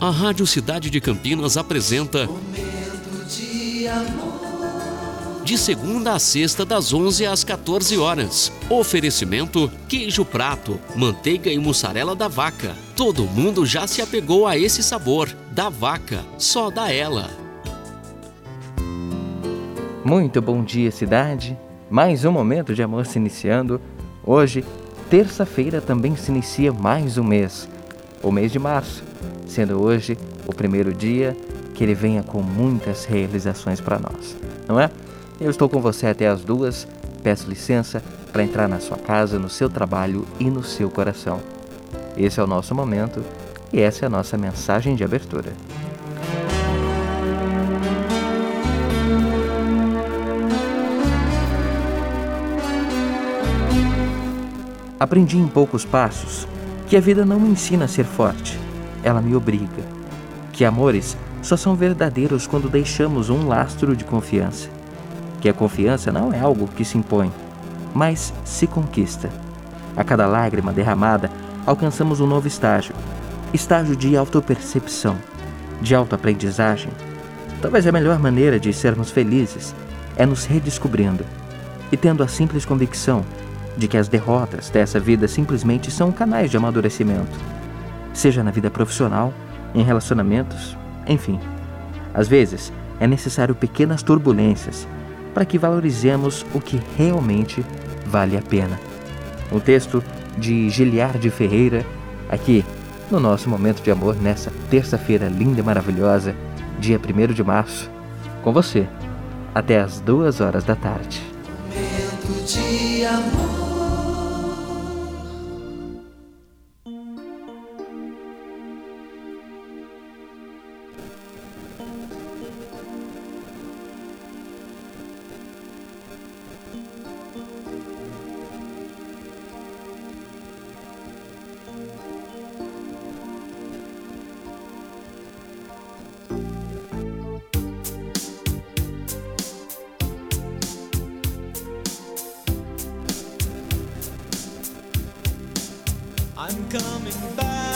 A Rádio Cidade de Campinas apresenta de segunda a sexta das 11 às 14 horas. Oferecimento: queijo prato, manteiga e mussarela da vaca. Todo mundo já se apegou a esse sabor. Da vaca, só da ela. Muito bom dia, cidade. Mais um momento de amor se iniciando. Hoje, terça-feira, também se inicia mais um mês, o mês de março, sendo hoje o primeiro dia que ele venha com muitas realizações para nós, não é? Eu estou com você até as duas. Peço licença para entrar na sua casa, no seu trabalho e no seu coração. Esse é o nosso momento e essa é a nossa mensagem de abertura. Aprendi em poucos passos que a vida não me ensina a ser forte, ela me obriga. Que amores só são verdadeiros quando deixamos um lastro de confiança. Que a confiança não é algo que se impõe, mas se conquista. A cada lágrima derramada, alcançamos um novo estágio estágio de autopercepção, de autoaprendizagem. Talvez a melhor maneira de sermos felizes é nos redescobrindo e tendo a simples convicção de que as derrotas dessa vida simplesmente são canais de amadurecimento, seja na vida profissional, em relacionamentos, enfim. Às vezes, é necessário pequenas turbulências para que valorizemos o que realmente vale a pena. Um texto de Giliard Ferreira, aqui no nosso momento de amor nessa terça-feira linda e maravilhosa, dia 1 de março, com você, até as duas horas da tarde. Momento de amor. I'm coming back